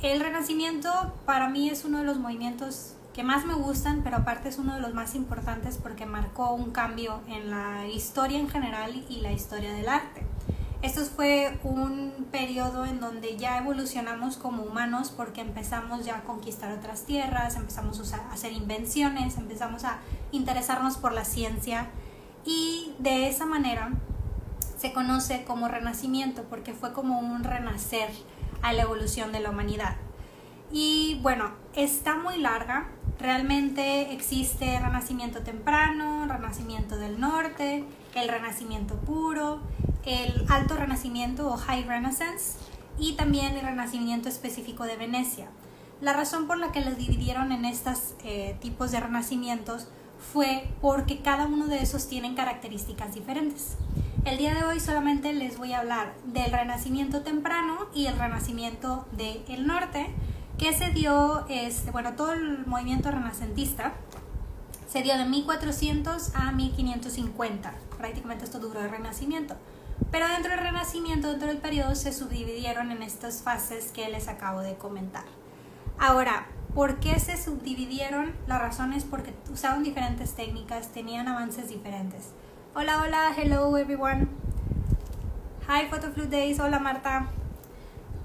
El Renacimiento para mí es uno de los movimientos que más me gustan, pero aparte es uno de los más importantes porque marcó un cambio en la historia en general y la historia del arte. Esto fue un periodo en donde ya evolucionamos como humanos porque empezamos ya a conquistar otras tierras, empezamos a hacer invenciones, empezamos a interesarnos por la ciencia y de esa manera se conoce como renacimiento porque fue como un renacer a la evolución de la humanidad. Y bueno, está muy larga, realmente existe renacimiento temprano, renacimiento del norte, el renacimiento puro, el alto renacimiento o high renaissance y también el renacimiento específico de Venecia. La razón por la que los dividieron en estos eh, tipos de renacimientos fue porque cada uno de esos tienen características diferentes. El día de hoy solamente les voy a hablar del renacimiento temprano y el renacimiento del norte, que se dio, este, bueno, todo el movimiento renacentista se dio de 1400 a 1550. Prácticamente esto duró el renacimiento. Pero dentro del renacimiento, dentro del periodo, se subdividieron en estas fases que les acabo de comentar. Ahora, ¿por qué se subdividieron? La razón es porque usaban diferentes técnicas, tenían avances diferentes. Hola, hola, hello everyone. Hi Photoflu Days, hola Marta.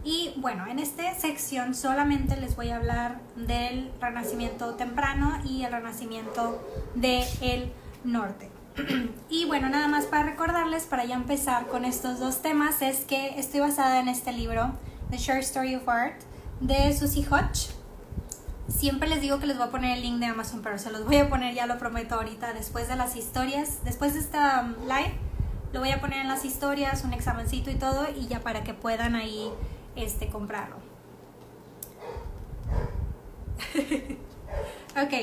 Y bueno, en esta sección solamente les voy a hablar del renacimiento temprano y el renacimiento del norte. y bueno, nada más para recordarles, para ya empezar con estos dos temas, es que estoy basada en este libro, The Short Story of Art, de Susie Hodge. Siempre les digo que les voy a poner el link de Amazon, pero se los voy a poner, ya lo prometo ahorita, después de las historias, después de esta um, live, lo voy a poner en las historias, un examencito y todo, y ya para que puedan ahí este, comprarlo. ok,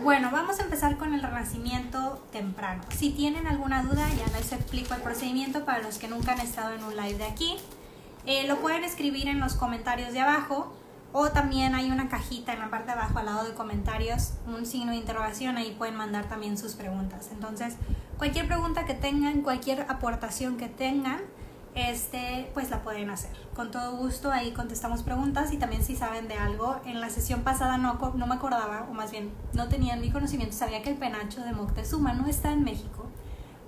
bueno, vamos a empezar con el renacimiento temprano. Si tienen alguna duda, ya les explico el procedimiento para los que nunca han estado en un live de aquí. Eh, lo pueden escribir en los comentarios de abajo o también hay una cajita en la parte de abajo al lado de comentarios, un signo de interrogación, ahí pueden mandar también sus preguntas. Entonces, cualquier pregunta que tengan, cualquier aportación que tengan, este, pues la pueden hacer. Con todo gusto ahí contestamos preguntas y también si saben de algo. En la sesión pasada no, no me acordaba, o más bien no tenían mi conocimiento, sabía que el penacho de Moctezuma no está en México,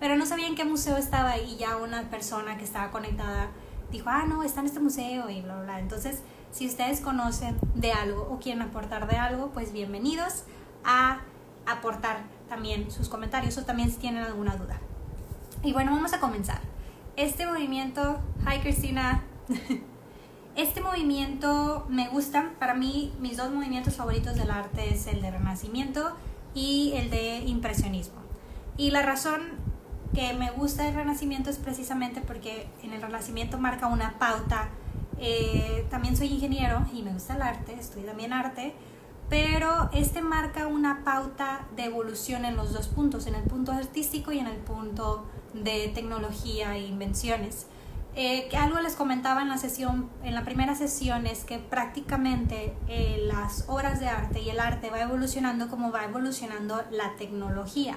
pero no sabía en qué museo estaba y ya una persona que estaba conectada dijo, ah, no, está en este museo y bla, bla. Entonces, si ustedes conocen de algo o quieren aportar de algo, pues bienvenidos a aportar también sus comentarios o también si tienen alguna duda. Y bueno, vamos a comenzar este movimiento, hi Cristina, este movimiento me gusta, para mí mis dos movimientos favoritos del arte es el de Renacimiento y el de Impresionismo. Y la razón que me gusta el Renacimiento es precisamente porque en el Renacimiento marca una pauta. Eh, también soy ingeniero y me gusta el arte, estudio también arte, pero este marca una pauta de evolución en los dos puntos, en el punto artístico y en el punto de tecnología e invenciones. Eh, que algo les comentaba en la sesión, en la primera sesión es que prácticamente eh, las obras de arte y el arte va evolucionando como va evolucionando la tecnología.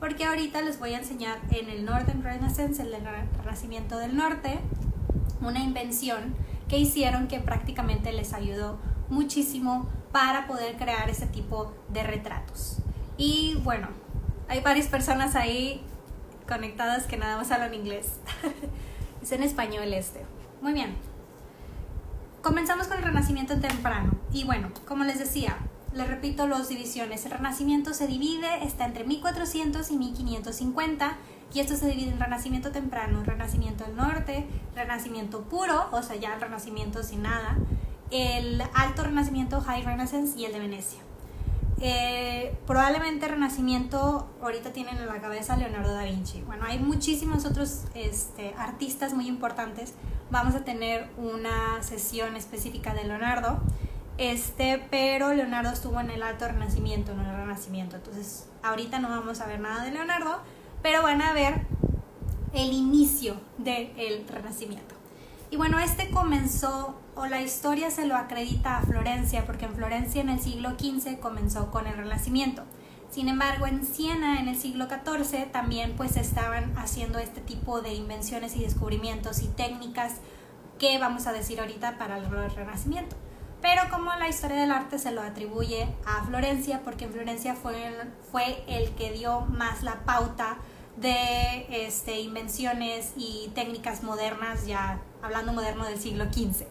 Porque ahorita les voy a enseñar en el Northern Renaissance, el Renacimiento del Norte, una invención que hicieron que prácticamente les ayudó muchísimo para poder crear ese tipo de retratos. Y bueno, hay varias personas ahí conectadas que nada más hablan inglés. es en español este. Muy bien. Comenzamos con el Renacimiento temprano. Y bueno, como les decía, les repito las divisiones. El Renacimiento se divide, está entre 1400 y 1550. Y esto se divide en Renacimiento temprano, Renacimiento del norte, Renacimiento puro, o sea, ya el Renacimiento sin nada, el Alto Renacimiento, High Renaissance y el de Venecia. Eh, probablemente Renacimiento ahorita tienen en la cabeza Leonardo da Vinci. Bueno, hay muchísimos otros este, artistas muy importantes. Vamos a tener una sesión específica de Leonardo. Este, pero Leonardo estuvo en el Alto Renacimiento, no en el Renacimiento. Entonces, ahorita no vamos a ver nada de Leonardo, pero van a ver el inicio del Renacimiento. Y bueno, este comenzó, o la historia se lo acredita a Florencia, porque en Florencia en el siglo XV comenzó con el Renacimiento. Sin embargo, en Siena en el siglo XIV también pues estaban haciendo este tipo de invenciones y descubrimientos y técnicas que vamos a decir ahorita para el Renacimiento. Pero como la historia del arte se lo atribuye a Florencia, porque en Florencia fue el, fue el que dio más la pauta de este, invenciones y técnicas modernas, ya hablando moderno del siglo XV.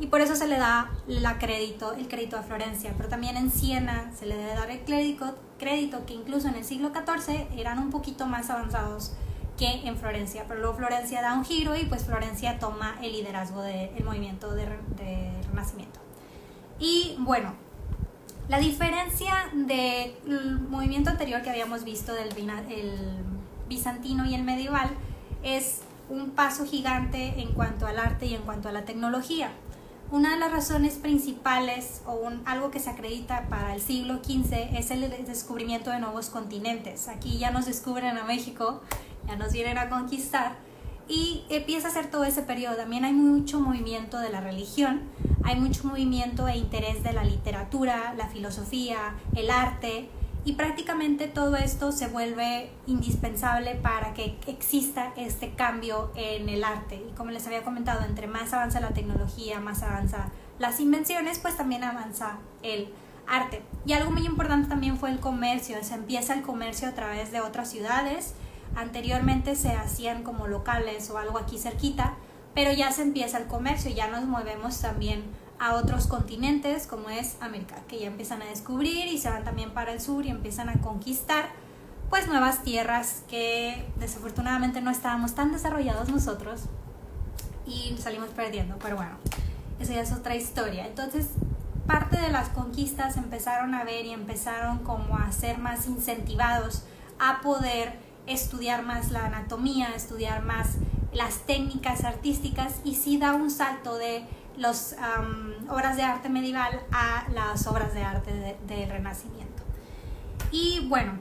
Y por eso se le da la crédito, el crédito a Florencia. Pero también en Siena se le debe dar el crédito, crédito que incluso en el siglo XIV eran un poquito más avanzados que en Florencia. Pero luego Florencia da un giro y pues Florencia toma el liderazgo del movimiento de, de Renacimiento. Y bueno, la diferencia del movimiento anterior que habíamos visto del el bizantino y el medieval es un paso gigante en cuanto al arte y en cuanto a la tecnología. Una de las razones principales o un, algo que se acredita para el siglo XV es el descubrimiento de nuevos continentes. Aquí ya nos descubren a México, ya nos vienen a conquistar y empieza a ser todo ese periodo. También hay mucho movimiento de la religión, hay mucho movimiento e interés de la literatura, la filosofía, el arte y prácticamente todo esto se vuelve indispensable para que exista este cambio en el arte. Y como les había comentado, entre más avanza la tecnología, más avanza las invenciones, pues también avanza el arte. Y algo muy importante también fue el comercio. Se empieza el comercio a través de otras ciudades Anteriormente se hacían como locales o algo aquí cerquita, pero ya se empieza el comercio, ya nos movemos también a otros continentes como es América, que ya empiezan a descubrir y se van también para el sur y empiezan a conquistar pues nuevas tierras que desafortunadamente no estábamos tan desarrollados nosotros y salimos perdiendo, pero bueno, esa ya es otra historia. Entonces, parte de las conquistas empezaron a ver y empezaron como a ser más incentivados a poder estudiar más la anatomía, estudiar más las técnicas artísticas y sí da un salto de las obras de arte medieval a las obras de arte del Renacimiento. Y bueno,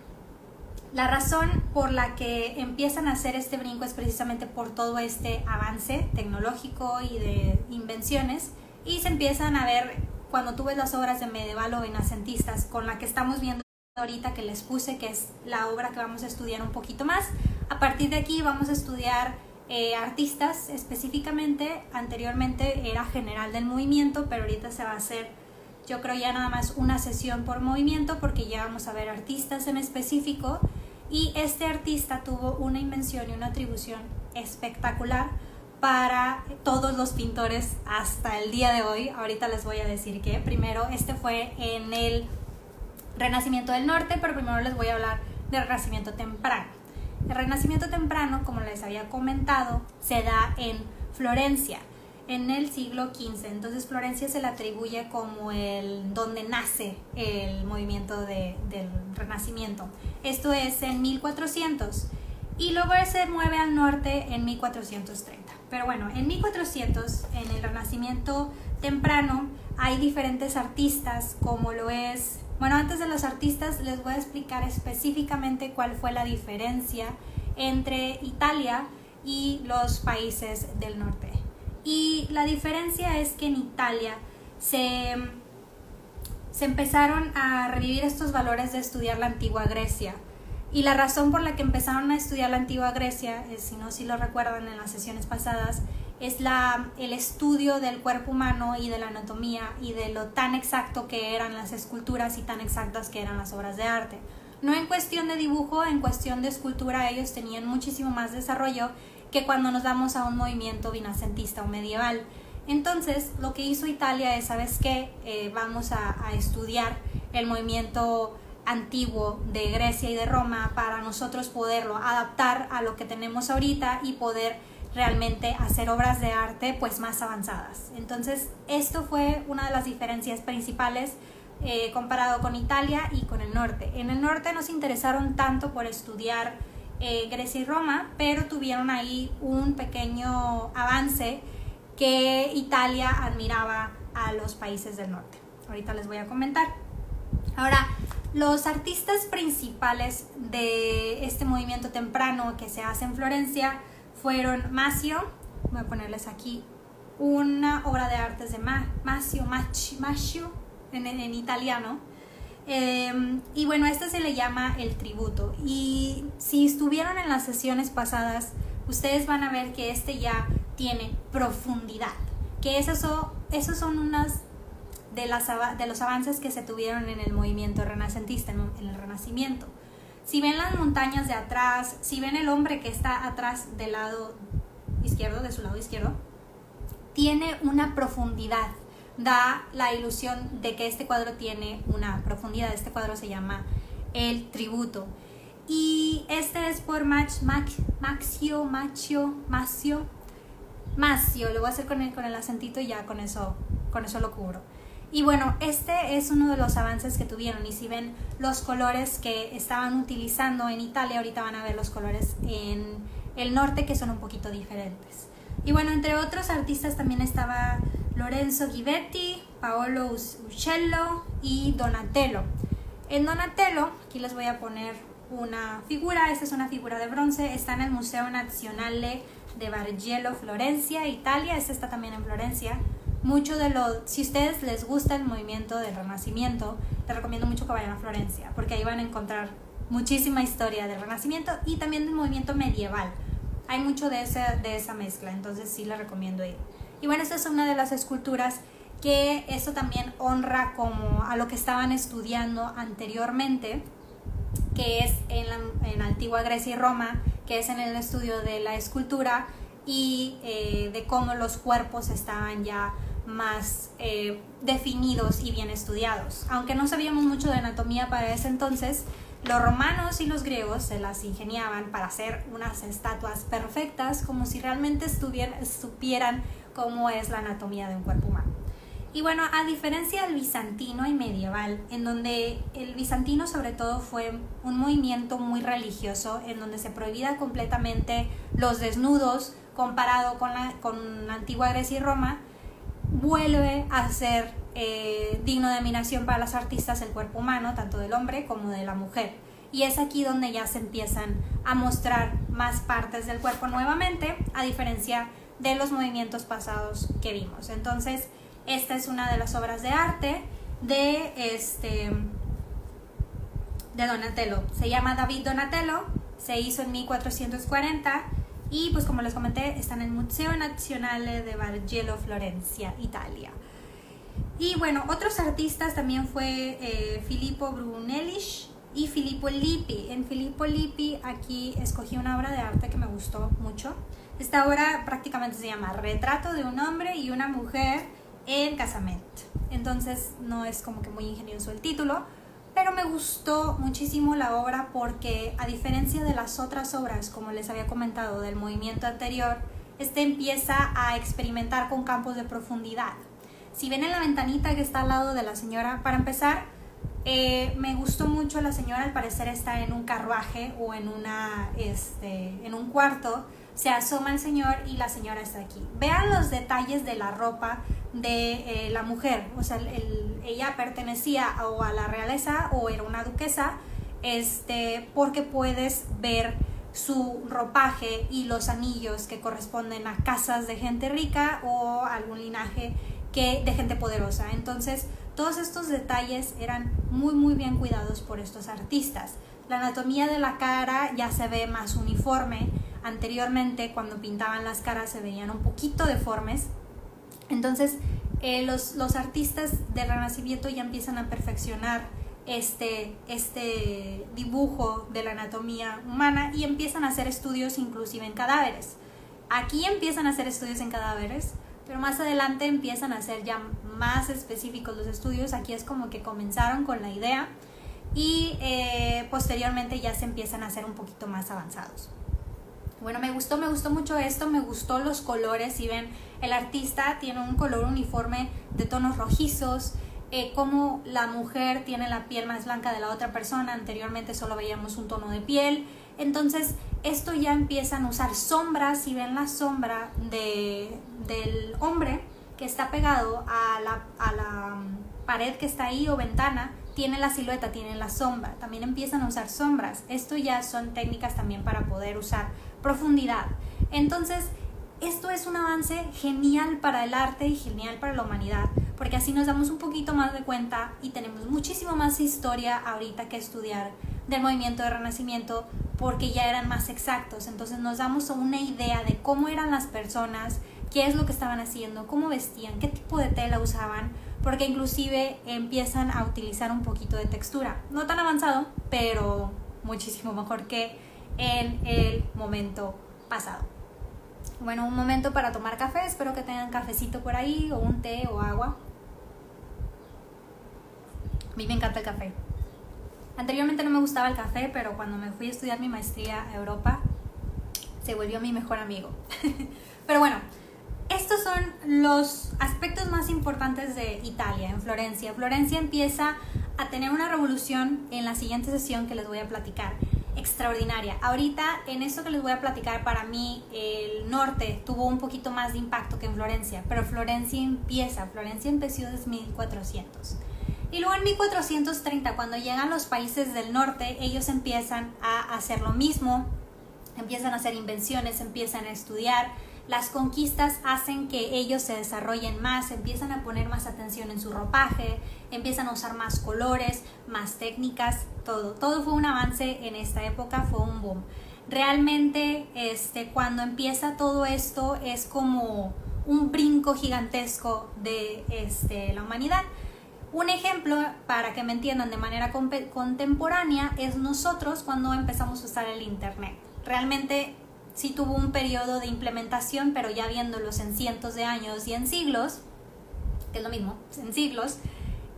la razón por la que empiezan a hacer este brinco es precisamente por todo este avance tecnológico y de invenciones y se empiezan a ver cuando tú ves las obras de medieval o renacentistas con la que estamos viendo ahorita que les puse, que es la obra que vamos a estudiar un poquito más. A partir de aquí vamos a estudiar eh, artistas específicamente. Anteriormente era general del movimiento, pero ahorita se va a hacer, yo creo ya nada más una sesión por movimiento, porque ya vamos a ver artistas en específico. Y este artista tuvo una invención y una atribución espectacular para todos los pintores hasta el día de hoy. Ahorita les voy a decir que primero este fue en el Renacimiento del Norte, pero primero les voy a hablar del Renacimiento temprano. El Renacimiento temprano, como les había comentado, se da en Florencia en el siglo XV. Entonces Florencia se le atribuye como el donde nace el movimiento del Renacimiento. Esto es en 1400 y luego se mueve al norte en 1430. Pero bueno, en 1400, en el Renacimiento temprano, hay diferentes artistas como lo es bueno, antes de los artistas les voy a explicar específicamente cuál fue la diferencia entre Italia y los países del norte. Y la diferencia es que en Italia se, se empezaron a revivir estos valores de estudiar la antigua Grecia. Y la razón por la que empezaron a estudiar la antigua Grecia, si no si lo recuerdan en las sesiones pasadas, es la, el estudio del cuerpo humano y de la anatomía y de lo tan exacto que eran las esculturas y tan exactas que eran las obras de arte. No en cuestión de dibujo, en cuestión de escultura ellos tenían muchísimo más desarrollo que cuando nos damos a un movimiento vinacentista o medieval. Entonces, lo que hizo Italia es, ¿sabes qué? Eh, vamos a, a estudiar el movimiento antiguo de Grecia y de Roma para nosotros poderlo adaptar a lo que tenemos ahorita y poder realmente hacer obras de arte pues más avanzadas. Entonces esto fue una de las diferencias principales eh, comparado con Italia y con el norte. En el norte no se interesaron tanto por estudiar eh, Grecia y Roma, pero tuvieron ahí un pequeño avance que Italia admiraba a los países del norte. Ahorita les voy a comentar. Ahora, los artistas principales de este movimiento temprano que se hace en Florencia fueron Macio, voy a ponerles aquí una obra de artes de Macio, Macio en, en italiano. Em, y bueno, este se le llama el tributo. Y si estuvieron en las sesiones pasadas, ustedes van a ver que este ya tiene profundidad. Que esos son, esos son unas de, las, de los avances que se tuvieron en el movimiento renacentista, en, en el Renacimiento. Si ven las montañas de atrás, si ven el hombre que está atrás del lado izquierdo, de su lado izquierdo, tiene una profundidad. Da la ilusión de que este cuadro tiene una profundidad. Este cuadro se llama El Tributo. Y este es por Max, Max, Maxio, Macio, Macio. Lo voy a hacer con el, con el acentito y ya con eso, con eso lo cubro. Y bueno, este es uno de los avances que tuvieron y si ven los colores que estaban utilizando en Italia, ahorita van a ver los colores en el norte que son un poquito diferentes. Y bueno, entre otros artistas también estaba Lorenzo Ghibetti, Paolo Uccello y Donatello. En Donatello, aquí les voy a poner una figura, esta es una figura de bronce, está en el Museo Nazionale de Bargello, Florencia, Italia, esta está también en Florencia mucho de lo, si ustedes les gusta el movimiento del Renacimiento, les recomiendo mucho que vayan a Florencia, porque ahí van a encontrar muchísima historia del Renacimiento y también del movimiento medieval. Hay mucho de esa, de esa mezcla, entonces sí les recomiendo ir. Y bueno, esta es una de las esculturas que esto también honra como a lo que estaban estudiando anteriormente, que es en la en antigua Grecia y Roma, que es en el estudio de la escultura y eh, de cómo los cuerpos estaban ya más eh, definidos y bien estudiados. Aunque no sabíamos mucho de anatomía para ese entonces, los romanos y los griegos se las ingeniaban para hacer unas estatuas perfectas como si realmente supieran cómo es la anatomía de un cuerpo humano. Y bueno, a diferencia del bizantino y medieval, en donde el bizantino sobre todo fue un movimiento muy religioso, en donde se prohibía completamente los desnudos comparado con la, con la antigua Grecia y Roma, vuelve a ser eh, digno de admiración para los artistas el cuerpo humano, tanto del hombre como de la mujer. Y es aquí donde ya se empiezan a mostrar más partes del cuerpo nuevamente, a diferencia de los movimientos pasados que vimos. Entonces, esta es una de las obras de arte de este de Donatello. Se llama David Donatello, se hizo en 1440 y pues como les comenté, está en el Museo Nazionale de Bargello, Florencia, Italia. Y bueno, otros artistas también fue eh, Filippo Brunellis y Filippo Lippi. En Filippo Lippi aquí escogí una obra de arte que me gustó mucho. Esta obra prácticamente se llama Retrato de un hombre y una mujer en casamiento. Entonces no es como que muy ingenioso el título, pero me gustó muchísimo la obra porque a diferencia de las otras obras, como les había comentado del movimiento anterior, este empieza a experimentar con campos de profundidad. Si ven en la ventanita que está al lado de la señora, para empezar, eh, me gustó mucho la señora, al parecer está en un carruaje o en, una, este, en un cuarto, se asoma el señor y la señora está aquí. Vean los detalles de la ropa de eh, la mujer, o sea, ella pertenecía o a la realeza o era una duquesa, este, porque puedes ver su ropaje y los anillos que corresponden a casas de gente rica o algún linaje que de gente poderosa. Entonces, todos estos detalles eran muy muy bien cuidados por estos artistas. La anatomía de la cara ya se ve más uniforme. Anteriormente, cuando pintaban las caras, se veían un poquito deformes. Entonces, eh, los, artistas del Renacimiento ya empiezan a perfeccionar este, este dibujo de la anatomía humana y empiezan a hacer estudios inclusive en cadáveres. Aquí empiezan a hacer estudios en cadáveres, pero más adelante empiezan a ser ya más específicos los estudios. Aquí es como que comenzaron con la idea y eh, posteriormente ya se empiezan a hacer un poquito más avanzados. Bueno, me gustó, me gustó mucho esto, me gustó los colores, si ven, el artista tiene un color uniforme de tonos rojizos, eh, como la mujer tiene la piel más blanca de la otra persona, anteriormente solo veíamos un tono de piel, entonces esto ya empiezan a usar sombras, si ven la sombra de, del hombre que está pegado a la, a la mm, pared que está ahí o ventana, tiene la silueta, tiene la sombra, también empiezan a usar sombras, esto ya son técnicas también para poder usar profundidad. Entonces, esto es un avance genial para el arte y genial para la humanidad, porque así nos damos un poquito más de cuenta y tenemos muchísimo más historia ahorita que estudiar del movimiento de renacimiento porque ya eran más exactos. Entonces nos damos una idea de cómo eran las personas, qué es lo que estaban haciendo, cómo vestían, qué tipo de tela usaban, porque inclusive empiezan a utilizar un poquito de textura. No tan avanzado, pero muchísimo mejor que en el momento pasado. Bueno, un momento para tomar café, espero que tengan cafecito por ahí, o un té o agua. A mí me encanta el café. Anteriormente no me gustaba el café, pero cuando me fui a estudiar mi maestría a Europa, se volvió mi mejor amigo. pero bueno, estos son los aspectos más importantes de Italia, en Florencia. Florencia empieza a tener una revolución en la siguiente sesión que les voy a platicar. Extraordinaria. Ahorita, en esto que les voy a platicar, para mí el norte tuvo un poquito más de impacto que en Florencia, pero Florencia empieza, Florencia empezó desde 1400. Y luego en 1430, cuando llegan los países del norte, ellos empiezan a hacer lo mismo, empiezan a hacer invenciones, empiezan a estudiar, las conquistas hacen que ellos se desarrollen más, empiezan a poner más atención en su ropaje, empiezan a usar más colores, más técnicas, todo. Todo fue un avance en esta época, fue un boom. Realmente, este, cuando empieza todo esto es como un brinco gigantesco de este, la humanidad. Un ejemplo, para que me entiendan de manera contemporánea, es nosotros cuando empezamos a usar el Internet. Realmente sí tuvo un periodo de implementación, pero ya viéndolos en cientos de años y en siglos, es lo mismo, en siglos,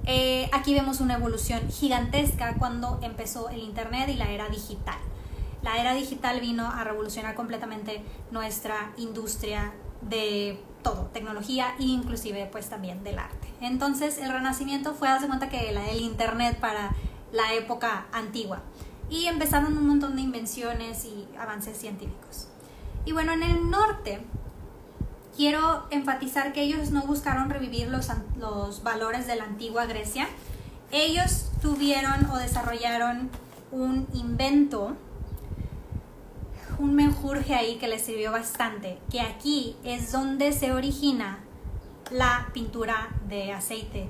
eh, aquí vemos una evolución gigantesca cuando empezó el Internet y la era digital. La era digital vino a revolucionar completamente nuestra industria de todo, tecnología e inclusive pues también del arte. Entonces el renacimiento fue, darse cuenta que el Internet para la época antigua y empezaron un montón de invenciones y avances científicos. Y bueno, en el norte quiero enfatizar que ellos no buscaron revivir los, los valores de la antigua Grecia. Ellos tuvieron o desarrollaron un invento, un menjurje ahí que les sirvió bastante, que aquí es donde se origina la pintura de aceite,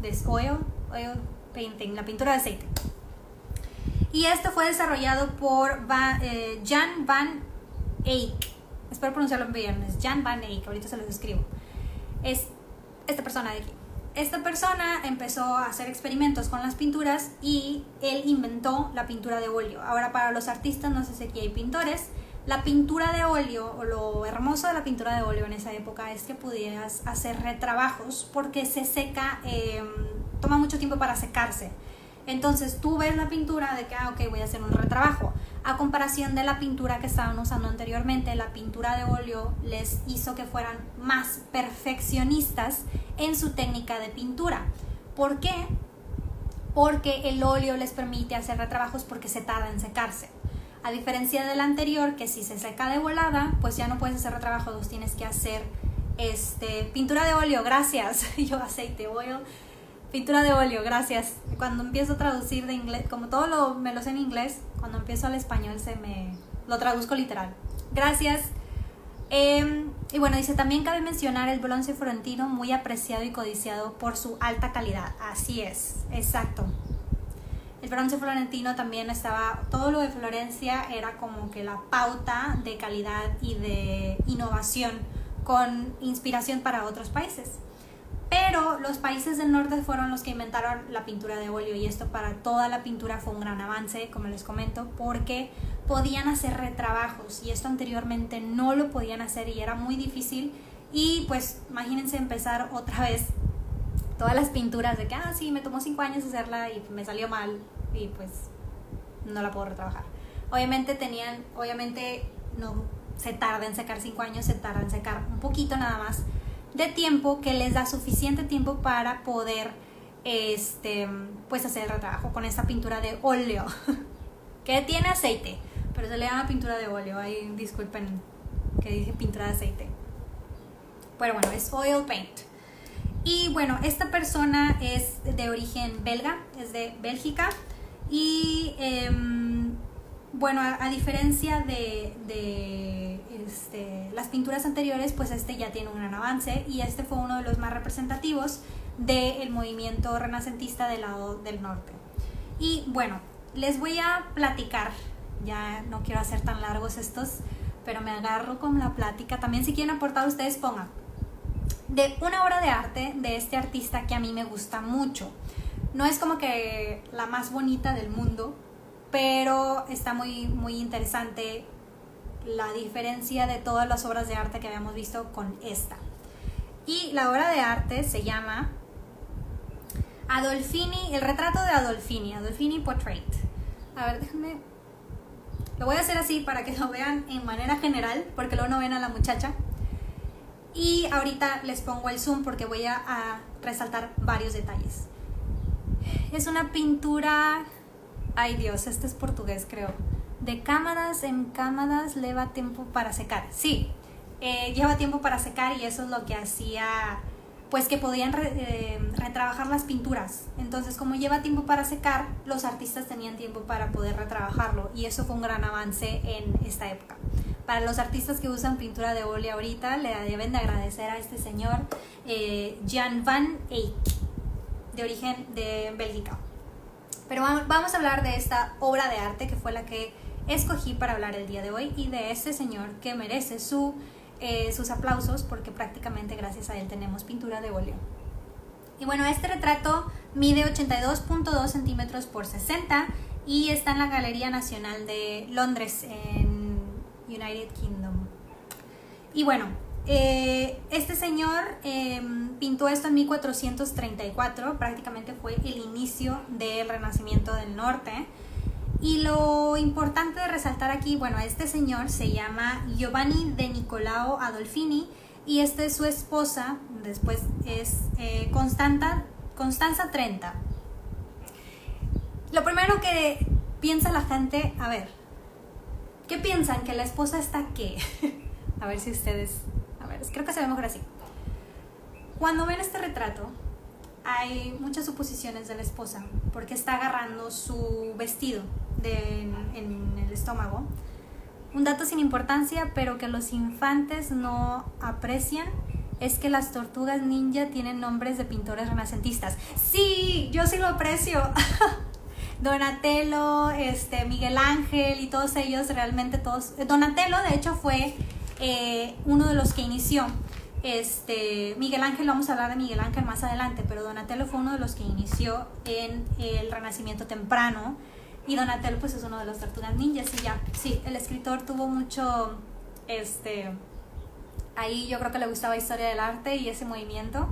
de oil, oil painting, la pintura de aceite. Y esto fue desarrollado por eh, Jan van Eyck. Espero pronunciarlo bien. Es Jan van Eyck. Ahorita se los escribo. Es esta persona de aquí. Esta persona empezó a hacer experimentos con las pinturas y él inventó la pintura de óleo. Ahora para los artistas, no sé si aquí hay pintores, la pintura de óleo o lo hermoso de la pintura de óleo en esa época es que pudieras hacer retrabajos porque se seca, em, toma mucho tiempo para secarse. Entonces tú ves la pintura de que, ah, ok, voy a hacer un retrabajo. A comparación de la pintura que estaban usando anteriormente, la pintura de óleo les hizo que fueran más perfeccionistas en su técnica de pintura. ¿Por qué? Porque el óleo les permite hacer retrabajos porque se tarda en secarse. A diferencia del anterior, que si se seca de volada, pues ya no puedes hacer retrabajos, tienes que hacer este, pintura de óleo, gracias. Yo aceite, oil Pintura de óleo, gracias. Cuando empiezo a traducir de inglés, como todo lo, me lo sé en inglés, cuando empiezo al español se me lo traduzco literal. Gracias. Em, y bueno, dice, también cabe mencionar el bronce florentino muy apreciado y codiciado por su alta calidad. Así es, exacto. El bronce florentino también estaba, todo lo de Florencia era como que la pauta de calidad y de innovación con inspiración para otros países. Pero los países del norte fueron los que inventaron la pintura de óleo y esto para toda la pintura fue un gran avance, como les comento, porque podían hacer retrabajos y esto anteriormente no lo podían hacer y era muy difícil. Y pues imagínense empezar otra vez todas las pinturas de que, ah, sí, me tomó cinco años hacerla y me salió mal y pues no la puedo retrabajar. Obviamente tenían, obviamente no se tarda en secar cinco años, se tarda en secar un poquito nada más de tiempo que les da suficiente tiempo para poder este, pues hacer el retrabajo con esta pintura de óleo que tiene aceite, pero se le llama pintura de óleo. Ahí disculpen que dije pintura de aceite. Pero bueno, es oil paint. Y bueno, esta persona es de origen belga, es de Bélgica. Y em, bueno, a, diferencia de este, las pinturas anteriores, pues este ya tiene un gran avance y este fue uno de los más representativos del movimiento renacentista del lado del norte. Y bueno, les voy a platicar ya no quiero hacer tan largos estos, pero me agarro con la plática. También si quieren aportar ustedes pongan de una obra de arte de este artista que a mí me gusta mucho. No es como que la más bonita del mundo, pero está muy, muy interesante la diferencia de todas las obras de arte que habíamos visto con esta. Y la obra de arte se llama Adolfini, el retrato de Adolfini, Adolfini Portrait. A ver, déjenme. Lo voy a hacer así para que lo vean en manera general, porque luego no ven a la muchacha. Y ahorita les pongo el zoom porque voy a, a resaltar varios detalles. Es una pintura. Ay Dios, este es portugués, creo. De cámaras en cámaras lleva tiempo para secar. Sí, eh, lleva tiempo para secar y eso es lo que hacía pues que podían eh, retrabajar las pinturas. Entonces, como lleva tiempo para secar, los artistas tenían tiempo para poder retrabajarlo y eso fue un gran avance en esta época. Para los artistas que usan pintura de óleo ahorita, le deben de agradecer a este señor eh, Jan van Eyck, de origen de Bélgica. Pero vamos a hablar de esta obra de arte que fue la que escogí para hablar el día de hoy y de este señor que merece su eh, sus aplausos porque prácticamente gracias a él tenemos pintura de óleo. Y bueno, este retrato mide 82.2 centímetros por 60 y está en la Galería Nacional de Londres en United Kingdom. Y bueno, eh, este señor em, pintó esto en 1434, prácticamente fue el inicio del Renacimiento del Norte. Y lo importante de resaltar aquí, bueno, este señor se llama Giovanni de Nicolao Adolfini y esta es su esposa, después es eh, Constanza, Constanza Trenta. Lo primero que piensa la gente, a ver, ¿qué piensan? ¿Que la esposa está qué? a ver si ustedes, a ver, creo que se ve mejor así. Cuando ven este retrato, hay muchas suposiciones de la esposa, porque está agarrando su vestido en, el estómago. Un dato sin importancia, pero que los infantes no aprecian, es que las tortugas ninja tienen nombres de pintores renacentistas. Sí, yo sí lo aprecio. Donatello, este, Miguel Ángel y todos ellos, realmente todos. Donatello, de hecho, fue eh, uno de los que inició. Este, Miguel Ángel, vamos a hablar de Miguel Ángel más adelante, pero Donatello fue uno de los que inició en el Renacimiento temprano y Donatello pues es uno de los tortugas ninjas y ya, sí, el escritor tuvo mucho, este, ahí yo creo que le gustaba historia del arte y ese movimiento.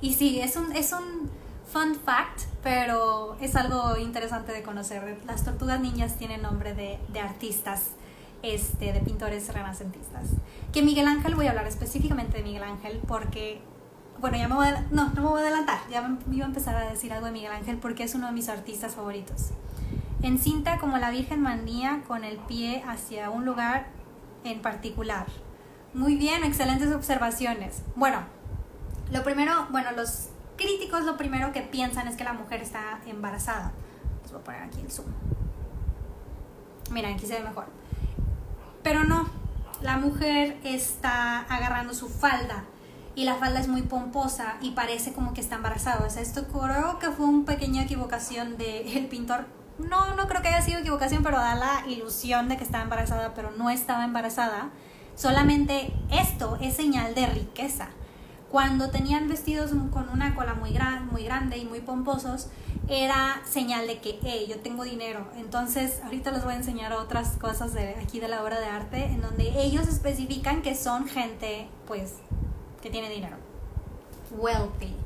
Y sí, es un, es un fun fact, pero es algo interesante de conocer. Las tortugas ninjas tienen nombre de, de artistas, este, de pintores renacentistas. Que Miguel Ángel, voy a hablar específicamente de Miguel Ángel porque bueno, ya me voy a, no, no me voy a adelantar, ya me iba a empezar a decir algo de Miguel Ángel porque es uno de mis artistas favoritos encinta como la Virgen Manía con el pie hacia un lugar en particular. Muy bien, excelentes observaciones. Bueno, lo primero, bueno, los críticos lo primero que piensan es que la mujer está embarazada. Les voy a poner aquí el zoom. Miren, aquí se ve mejor. Pero no, la mujer está agarrando su falda y la falda es muy pomposa y parece como que está embarazada. O sea, esto creo que fue una pequeña equivocación del pintor no, no creo que haya sido equivocación, pero da la ilusión de que estaba embarazada, pero no estaba embarazada. Solamente esto es señal de riqueza. Cuando tenían vestidos con una cola muy, gran, muy grande y muy pomposos, era señal de que, hey, yo tengo dinero. Entonces, ahorita les voy a enseñar otras cosas de aquí de la obra de arte, en donde ellos especifican que son gente, pues, que tiene dinero. Wealthy.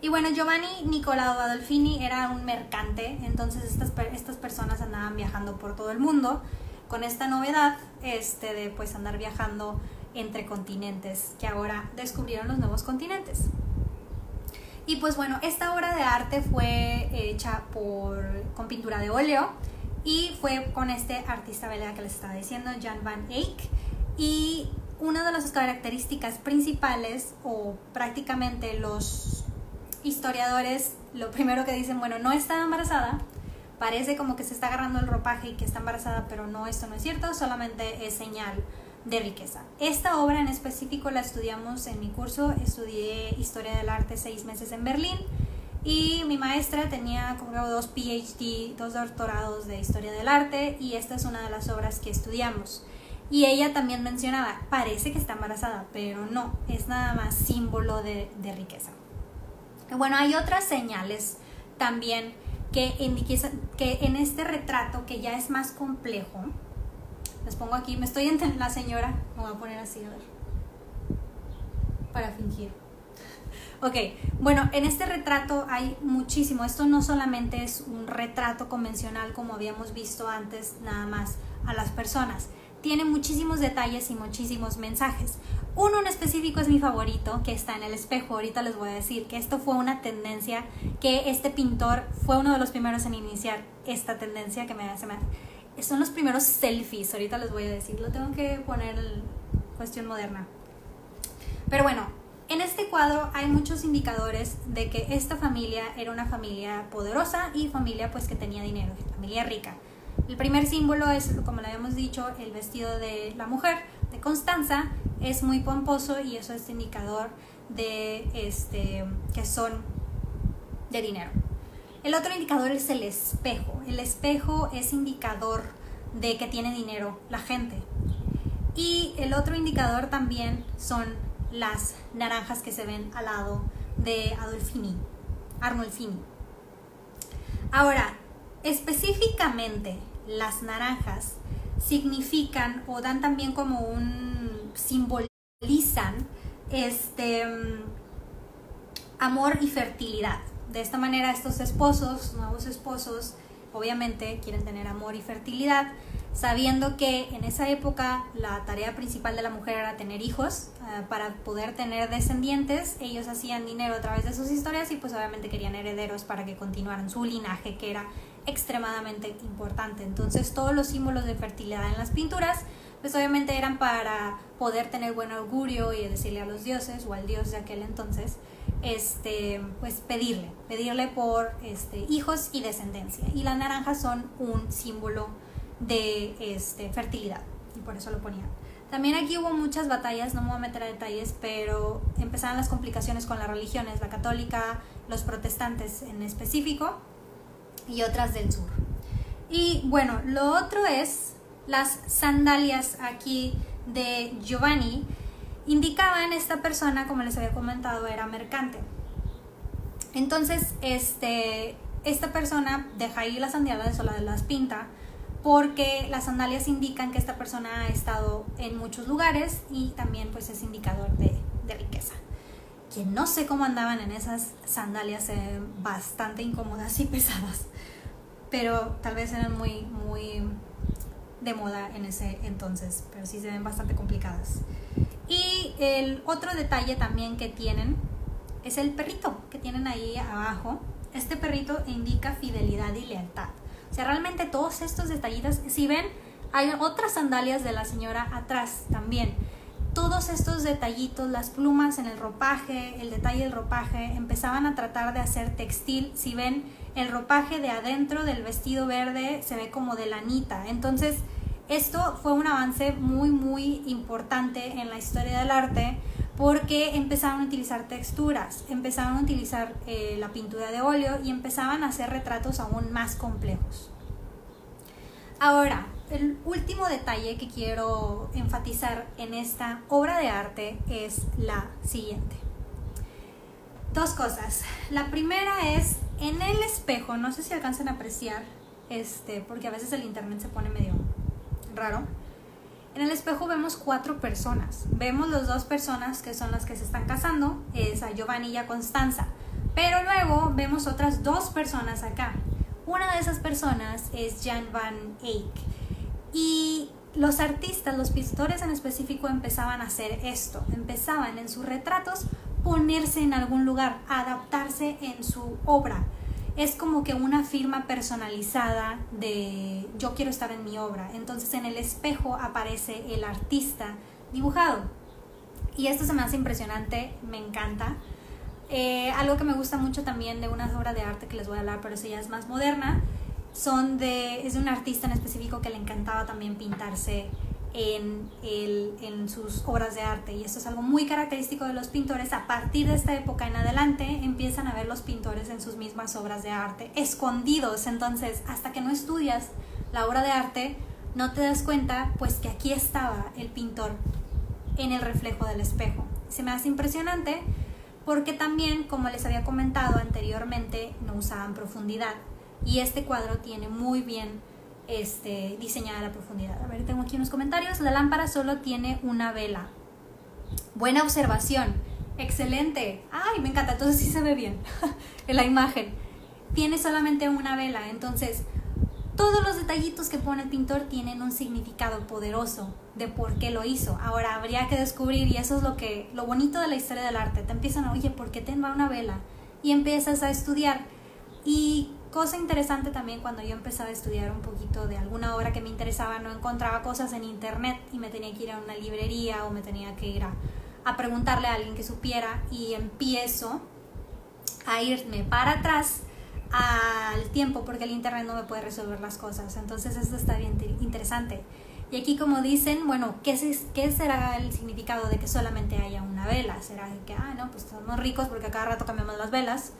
Y bueno, Giovanni Nicolao Adolfini era un mercante, entonces estas, estas personas andaban viajando por todo el mundo con esta novedad este, de pues andar viajando entre continentes, que ahora descubrieron los nuevos continentes. Y pues bueno, esta obra de arte fue hecha por, con pintura de óleo y fue con este artista belga que les estaba diciendo, Jan van Eyck. Y una de las características principales o prácticamente los historiadores lo primero que dicen, bueno, no está embarazada, parece como que se está agarrando el ropaje y que está embarazada, pero no, esto no es cierto, solamente es señal de riqueza. Esta obra en específico la estudiamos en mi curso, estudié historia del arte seis meses en Berlín Y mi maestra tenía como dos PhD, dos doctorados de historia del arte y esta es una de las obras que estudiamos. Y ella también mencionaba, parece que está embarazada, pero no, es nada más símbolo de, de riqueza. Bueno, hay otras señales también que, que en este retrato, que ya es más complejo, les pongo aquí, me estoy entre la señora, me voy a poner así, a ver, para fingir. Ok, bueno, en este retrato hay muchísimo. Esto no solamente es un retrato convencional como habíamos visto antes, nada más a las personas. Tiene muchísimos detalles y muchísimos mensajes. Uno en específico es mi favorito, que está en el espejo. Ahorita les voy a decir que esto fue una tendencia, que este pintor fue uno de los primeros en iniciar esta tendencia que me hace... Son los primeros selfies, ahorita les voy a decir. Lo tengo que poner en cuestión moderna. Pero bueno, en este cuadro hay muchos indicadores de que esta familia era una familia poderosa y familia pues que tenía dinero, familia rica. El primer símbolo es, como le habíamos dicho, el vestido de la mujer, de Constanza, es muy pomposo y eso es indicador de este, que son de dinero. El otro indicador es el espejo. El espejo es indicador de que tiene dinero la gente. Y el otro indicador también son las naranjas que se ven al lado de Adolfini, Arnolfini. Ahora, específicamente las naranjas significan o dan también como un simbolizan este amor y fertilidad. De esta manera estos esposos, nuevos esposos, obviamente quieren tener amor y fertilidad sabiendo que en esa época la tarea principal de la mujer era tener hijos eh, para poder tener descendientes. Ellos hacían dinero a través de sus historias y pues obviamente querían herederos para que continuaran su linaje, que era extremadamente importante. Entonces todos los símbolos de fertilidad en las pinturas pues obviamente eran para poder tener buen augurio y decirle a los dioses o al dios de aquel entonces este pues pedirle pedirle por este hijos y descendencia y las naranjas son un símbolo de este, fertilidad y por eso lo ponían. También aquí hubo muchas batallas, no me voy a meter a detalles, pero empezaron las complicaciones con las religiones, la católica, los protestantes en específico y otras del sur. Y bueno, lo otro es las sandalias aquí de Giovanni indicaban esta persona, como les había comentado, era mercante. Entonces, este, esta persona deja ahí las sandalias o las pinta porque las sandalias indican que esta persona ha estado en muchos lugares y también pues es indicador de, riqueza. Que no sé cómo andaban en esas sandalias, se bastante incómodas y pesadas, pero tal vez eran muy, muy de moda en ese entonces, pero sí se ven bastante complicadas. El otro detalle también que tienen es el perrito que tienen ahí abajo. Este perrito indica fidelidad y lealtad. O sea, realmente todos estos detallitos, si ven, hay otras sandalias de la señora atrás también. Todos estos detallitos, las plumas en el ropaje, el detalle del ropaje, empezaban a tratar de hacer textil. Si ven, el ropaje de adentro del vestido verde se ve como de lanita. Entonces, esto fue un avance muy, muy importante en la historia del arte porque empezaron a utilizar texturas, empezaron a utilizar eh, la pintura de óleo y empezaban a hacer retratos aún más complejos. Ahora, el último detalle que quiero enfatizar en esta obra de arte es la siguiente. Dos cosas. La primera es en el espejo, no sé si alcanzan a apreciar, este, porque a veces el internet se pone medio raro en el espejo vemos cuatro personas. Vemos las dos personas que son las que se están casando, es a Giovanni y a Constanza. Pero luego vemos otras dos personas acá. Una de esas personas es Jan van Eyck. Y los artistas, los pintores en específico, empezaban a hacer esto. Empezaban en sus retratos ponerse en algún lugar, adaptarse en su obra es como que una firma personalizada de yo quiero estar en mi obra. Entonces en el espejo aparece el artista dibujado. Y esto se me hace impresionante, me encanta. Eh, algo que me gusta mucho también de una obra de arte que les voy a hablar, pero eso ya es más moderna, son de, es de un artista en específico que le encantaba también pintarse en, sus obras de arte. Y esto es algo muy característico de los pintores. A partir de esta época en adelante empiezan a ver los pintores en sus mismas obras de arte, escondidos. Entonces, hasta que no estudias la obra de arte, no te das cuenta pues que aquí estaba el pintor en el reflejo del espejo. Se me hace impresionante porque también, como les había comentado anteriormente, no usaban profundidad. Y este cuadro tiene muy bien este, diseñada la profundidad. A ver, tengo aquí unos comentarios. La lámpara solo tiene una vela. Buena observación. Excelente. Ay, me encanta. Entonces sí se ve bien en la imagen. Tiene solamente una vela. Entonces, todos los detallitos que pone el pintor tienen un significado poderoso de por qué lo hizo. Ahora habría que descubrir, y eso es lo que, lo bonito de la historia del arte. Te empiezan a, oye, ¿por qué te va una vela? Y empiezas a estudiar. Y Cosa interesante también cuando yo empezaba a estudiar un poquito de alguna obra que me interesaba, no encontraba cosas en internet y me tenía que ir a una librería o me tenía que ir a, preguntarle a alguien que supiera y empiezo a irme para atrás al tiempo porque el internet no me puede resolver las cosas. Entonces esto está bien interesante. Y aquí como dicen, bueno, ¿qué, ¿qué será el significado de que solamente haya una vela? ¿Será que, ah, no, pues somos ricos porque a cada rato cambiamos las velas?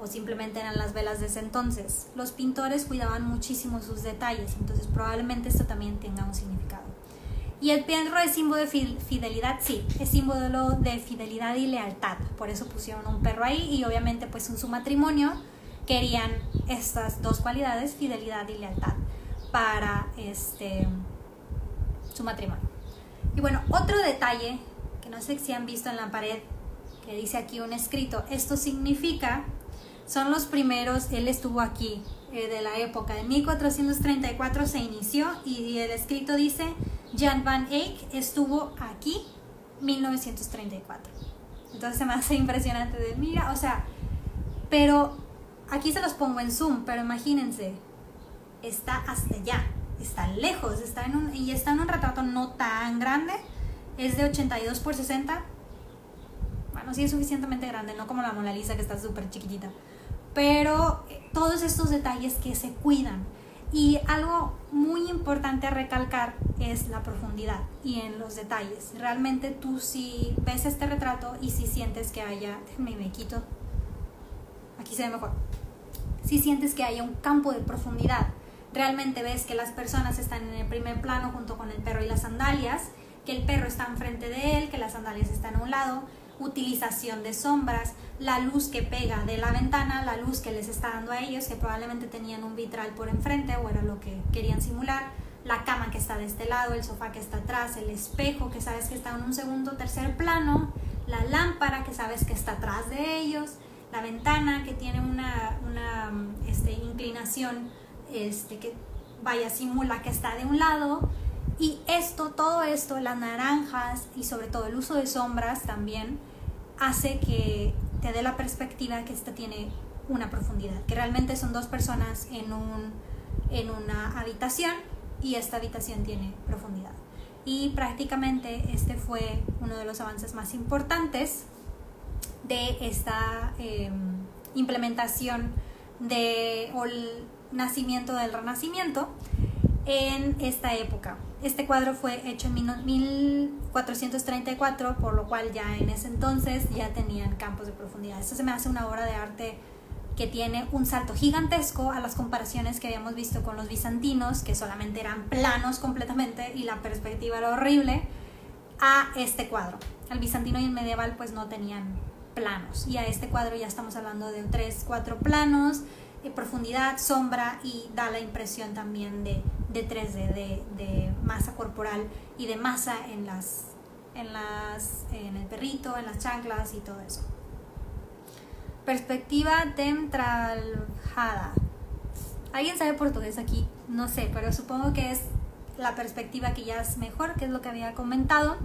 O simplemente eran las velas de ese entonces. Los pintores cuidaban muchísimo sus detalles, entonces probablemente esto también tenga un significado. Y el perro es símbolo de fidelidad, sí, es símbolo de fidelidad y lealtad, por eso pusieron un perro ahí y obviamente pues en su matrimonio querían estas dos cualidades, fidelidad y lealtad, para este, su matrimonio. Y bueno, otro detalle que no sé si han visto en la pared, que dice aquí un escrito, esto significa son los primeros, él estuvo aquí eh, de la época, en 1434 se inició y el escrito dice, Jan van Eyck estuvo aquí 1934. Entonces se me hace impresionante de, mira, o sea, pero aquí se los pongo en zoom, pero imagínense, está hasta allá, está lejos, está en un, y está en un retrato no tan grande, es de 82 por 60. Bueno, sí es suficientemente grande, no como la Mona Lisa que está súper chiquitita pero eh, todos estos detalles que se cuidan. Y algo muy importante a recalcar es la profundidad y en los detalles. Realmente tú si ves este retrato y si sientes que haya, déjame me quito, aquí se ve mejor, si sientes que haya un campo de profundidad, realmente ves que las personas están en el primer plano junto con el perro y las sandalias, que el perro está enfrente de él, que las sandalias están a un lado, utilización de sombras, la luz que pega de la ventana, la luz que les está dando a ellos, que probablemente tenían un vitral por enfrente o era lo que querían simular, la cama que está de este lado, el sofá que está atrás, el espejo que sabes que está en un segundo o tercer plano, la lámpara que sabes que está atrás de ellos, la ventana que tiene una, una este, inclinación este, que vaya simula que está de un lado y esto, todo esto, las naranjas y sobre todo el uso de sombras también hace que te dé la perspectiva que esta tiene una profundidad, que realmente son dos personas en, un, en una habitación y esta habitación tiene profundidad. Y prácticamente este fue uno de los avances más importantes de esta em, implementación de, o el nacimiento del renacimiento en esta época. Este cuadro fue hecho en 1434, por lo cual ya en ese entonces ya tenían campos de profundidad. Esto se me hace una obra de arte que tiene un salto gigantesco a las comparaciones que habíamos visto con los bizantinos, que solamente eran planos completamente y la perspectiva era horrible, a este cuadro. El bizantino y el medieval pues no tenían planos y a este cuadro ya estamos hablando de tres, cuatro planos, de profundidad, sombra y da la impresión también de de 3D, de, masa corporal y de masa en las, en las, en el perrito, en las chanclas y todo eso. Perspectiva temtraljada. ¿Alguien sabe portugués aquí? No sé, pero supongo que es la perspectiva que ya es mejor, que es lo que había comentado.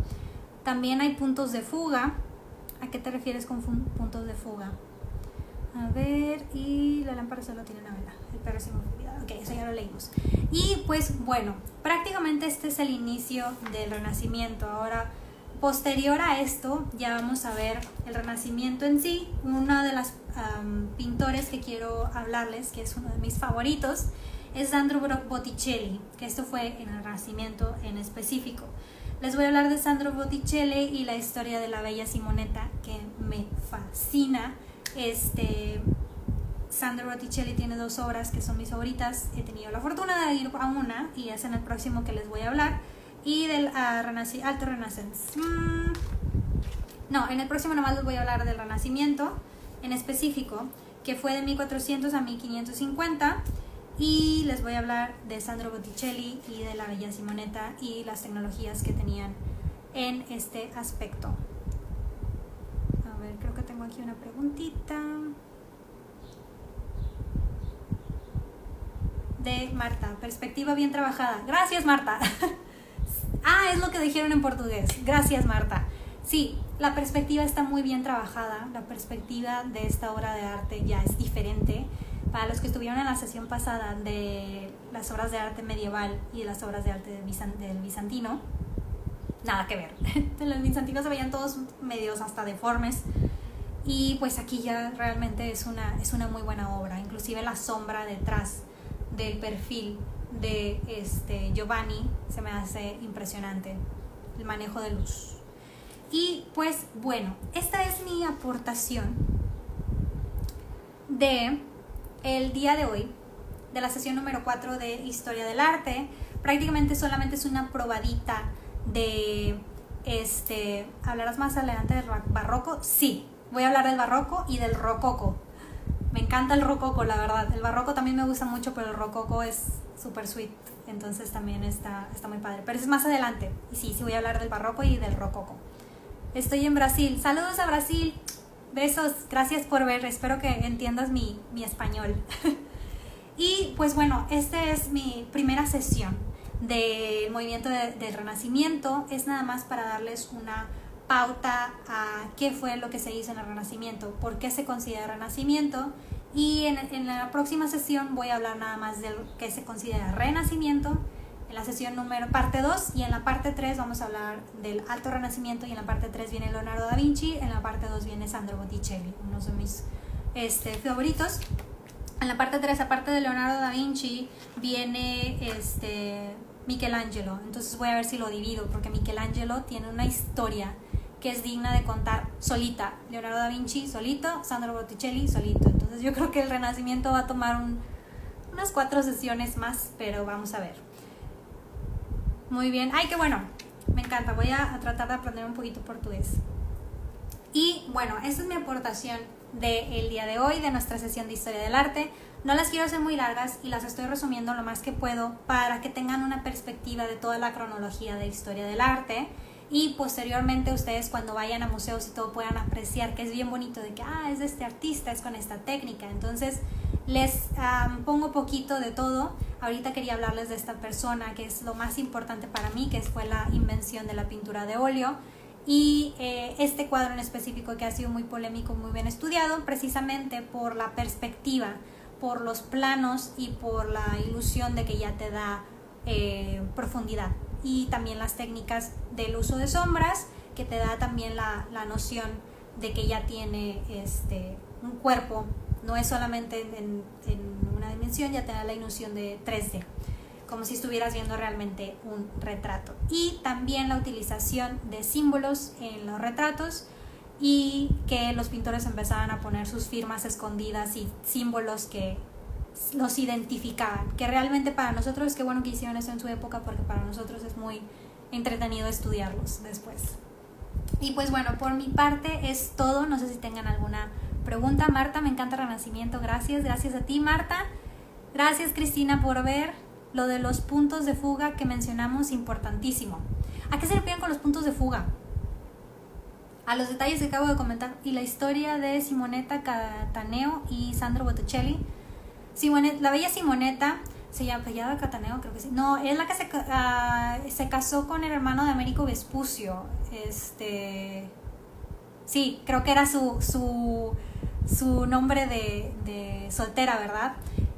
También hay puntos de fuga. ¿A qué te refieres con puntos de fuga? A ver, y la lámpara solo tiene una vela. El perro sin movilidad. Ok, eso ya lo leímos. Y pues bueno, prácticamente este es el inicio del Renacimiento. Ahora, posterior a esto, ya vamos a ver el Renacimiento en sí. Uno de los pintores que quiero hablarles, que es uno de mis favoritos, es Sandro Botticelli, que esto fue en el Renacimiento en específico. Les voy a hablar de Sandro Botticelli y la historia de la bella Simonetta, que me fascina. Este, Sandro Botticelli tiene dos obras que son mis favoritas. He tenido la fortuna de ir a una y es en el próximo que les voy a hablar. Y del uh, Alto Renaissance. Mm, no, en el próximo nomás les voy a hablar del Renacimiento en específico, que fue de 1400 a 1550. Y les voy a hablar de Sandro Botticelli y de la Bella Simonetta y las tecnologías que tenían en este aspecto. A ver, creo que aquí una preguntita. De Marta, perspectiva bien trabajada. Gracias, Marta. ah, es lo que dijeron en portugués. Gracias, Marta. Sí, la perspectiva está muy bien trabajada, la perspectiva de esta obra de arte ya es diferente. Para los que estuvieron en la sesión pasada de las obras de arte medieval y las obras de arte del, bizantino, nada que ver. los bizantinos se veían todos medios hasta deformes. Y pues aquí ya realmente es una, es una muy buena obra. Inclusive la sombra detrás del perfil de este Giovanni se me hace impresionante. El manejo de luz. Y pues bueno, esta es mi aportación de el día de hoy, de la sesión número 4 de Historia del Arte. Prácticamente solamente es una probadita de este, ¿hablarás más adelante del barroco? Sí, voy a hablar del barroco y del rococo. Me encanta el rococo, la verdad. El barroco también me gusta mucho, pero el rococo es súper sweet. Entonces también está, está muy padre. Pero es más adelante. Y sí, sí voy a hablar del barroco y del rococo. Estoy en Brasil. Saludos a Brasil. Besos. Gracias por ver. Espero que entiendas mi, español. y pues bueno, esta es mi primera sesión del movimiento del Renacimiento. Es nada más para darles una pauta a qué fue lo que se hizo en el Renacimiento, por qué se considera Renacimiento. Y en, en la próxima sesión voy a hablar nada más de lo que se considera Renacimiento en la sesión número parte 2 y en la parte 3 vamos a hablar del Alto Renacimiento y en la parte 3 viene Leonardo da Vinci, en la parte 2 viene Sandro Botticelli, uno de mis este, favoritos. En la parte 3, aparte de Leonardo da Vinci, viene este, Michelangelo. Entonces voy a ver si lo divido, porque Michelangelo tiene una historia que es digna de contar solita. Leonardo da Vinci solito, Sandro Botticelli solito. Entonces yo creo que el Renacimiento va a tomar unas cuatro sesiones más, pero vamos a ver. Muy bien. Ay, qué bueno. Me encanta. Voy a, tratar de aprender un poquito portugués. Y bueno, esa es mi aportación del día de hoy, de nuestra sesión de historia del arte. No las quiero hacer muy largas y las estoy resumiendo lo más que puedo para que tengan una perspectiva de toda la cronología de historia del arte y posteriormente ustedes cuando vayan a museos y todo puedan apreciar que es bien bonito de que, ah, es de este artista, es con esta técnica. Entonces les pongo poquito de todo Ahorita quería hablarles de esta persona que es lo más importante para mí, que fue la invención de la pintura de óleo. Y eh, este cuadro en específico que ha sido muy polémico, muy bien estudiado, precisamente por la perspectiva, por los planos y por la ilusión de que ya te da eh, profundidad. Y también las técnicas del uso de sombras, que te da también la, la noción de que ya tiene este, un cuerpo, no es solamente en, en una dimensión, ya te da la ilusión de 3D, como si estuvieras viendo realmente un retrato. Y también la utilización de símbolos en los retratos y que los pintores empezaban a poner sus firmas escondidas y símbolos que los identificaban, que realmente para nosotros, qué bueno que hicieron eso en su época, porque para nosotros es muy entretenido estudiarlos después. Y pues bueno, por mi parte es todo, no sé si tengan alguna Pregunta Marta, me encanta Renacimiento, gracias, gracias a ti Marta. Gracias Cristina por ver lo de los puntos de fuga que mencionamos, importantísimo. ¿A qué se refieren con los puntos de fuga? A los detalles que acabo de comentar y la historia de Simonetta Cataneo y Sandro Botticelli. La bella Simonetta se llama Cataneo, creo que sí. No, es la que se, ah, se casó con el hermano de Américo Vespucio. Este. Sí, creo que era su, su su nombre de, soltera, ¿verdad?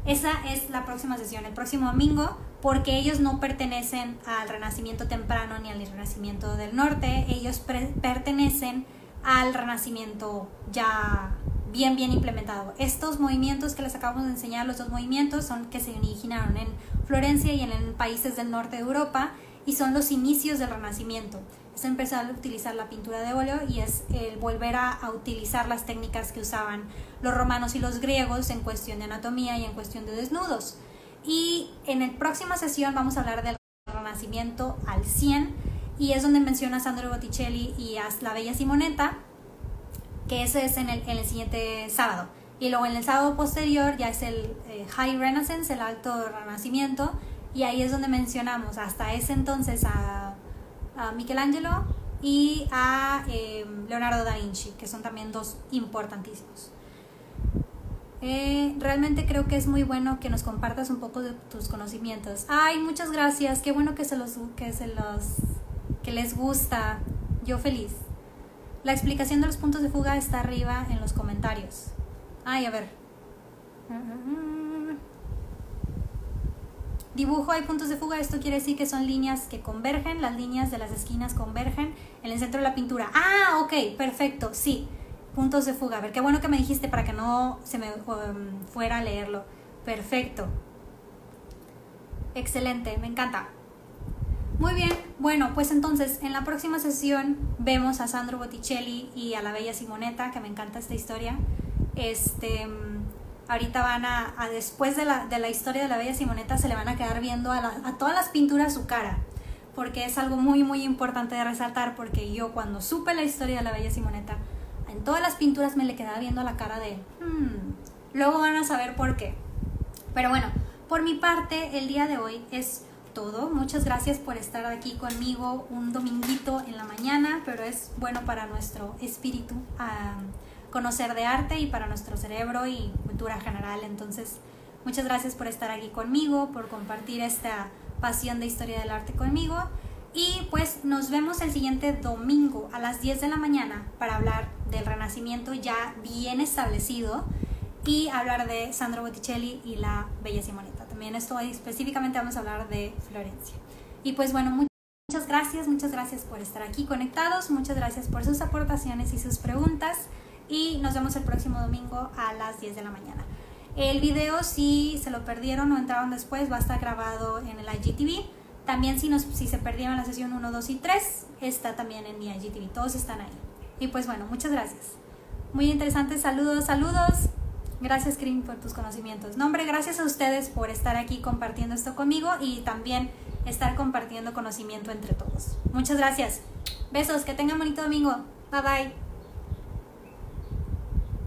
Esa es la próxima sesión, el próximo domingo, porque ellos no pertenecen al Renacimiento temprano ni al Renacimiento del Norte, ellos pertenecen al Renacimiento ya, bien, bien implementado. Estos movimientos que les acabamos de enseñar, los dos movimientos, son que se originaron en Florencia y en, países del norte de Europa y son los inicios del Renacimiento. Es empezar a utilizar la pintura de óleo y es el volver a, a, utilizar las técnicas que usaban los romanos y los griegos en cuestión de anatomía y en cuestión de desnudos. Y en la próxima sesión vamos a hablar del Renacimiento al 100 y es donde menciona Sandro Botticelli y a la Bella Simonetta, que ese es en el, en el siguiente sábado. Y luego en el sábado posterior ya es el eh, High Renaissance, el Alto Renacimiento, y ahí es donde mencionamos hasta ese entonces a, a Michelangelo y a eh, Leonardo da Vinci, que son también dos importantísimos. Eh, realmente creo que es muy bueno que nos compartas un poco de tus conocimientos. Ay, muchas gracias. Qué bueno que se los que se los que les gusta. Yo feliz. La explicación de los puntos de fuga está arriba en los comentarios. Ay, a ver. Dibujo hay puntos de fuga, esto quiere decir que son líneas que convergen, las líneas de las esquinas convergen en el centro de la pintura. Ah, ok, perfecto, sí puntos de fuga. A ver, qué bueno que me dijiste para que no se me um, fuera a leerlo. Perfecto. Excelente, me encanta. Muy bien, bueno, pues entonces en la próxima sesión vemos a Sandro Botticelli y a la bella Simonetta, que me encanta esta historia. Este, ahorita van a, después de la, de la, historia de la bella Simonetta, se le van a quedar viendo a, todas las pinturas su cara, porque es algo muy, muy importante de resaltar, porque yo cuando supe la historia de la bella Simonetta, en todas las pinturas me le quedaba viendo la cara de, hmm, luego van a saber por qué. Pero bueno, por mi parte, el día de hoy es todo. Muchas gracias por estar aquí conmigo un dominguito en la mañana, pero es bueno para nuestro espíritu conocer de arte y para nuestro cerebro y cultura general. Entonces, muchas gracias por estar aquí conmigo, por compartir esta pasión de historia del arte conmigo. Y pues nos vemos el siguiente domingo a las 10 de la mañana para hablar del Renacimiento ya bien establecido y hablar de Sandro Botticelli y la Bella Simonetta. También estoy específicamente vamos a hablar de Florencia. Y pues bueno, muchas gracias, muchas gracias por estar aquí conectados, muchas gracias por sus aportaciones y sus preguntas y nos vemos el próximo domingo a las 10 de la mañana. El video si se lo perdieron o entraron después va a estar grabado en el IGTV también si, nos, si se perdieron la sesión 1, 2 y 3, está también en mi IGTV. Todos están ahí. Y pues bueno, muchas gracias. Muy interesante. Saludos, saludos. Gracias, Krim, por tus conocimientos. No, hombre, gracias a ustedes por estar aquí compartiendo esto conmigo y también estar compartiendo conocimiento entre todos. Muchas gracias. Besos, que tengan bonito domingo. Bye bye.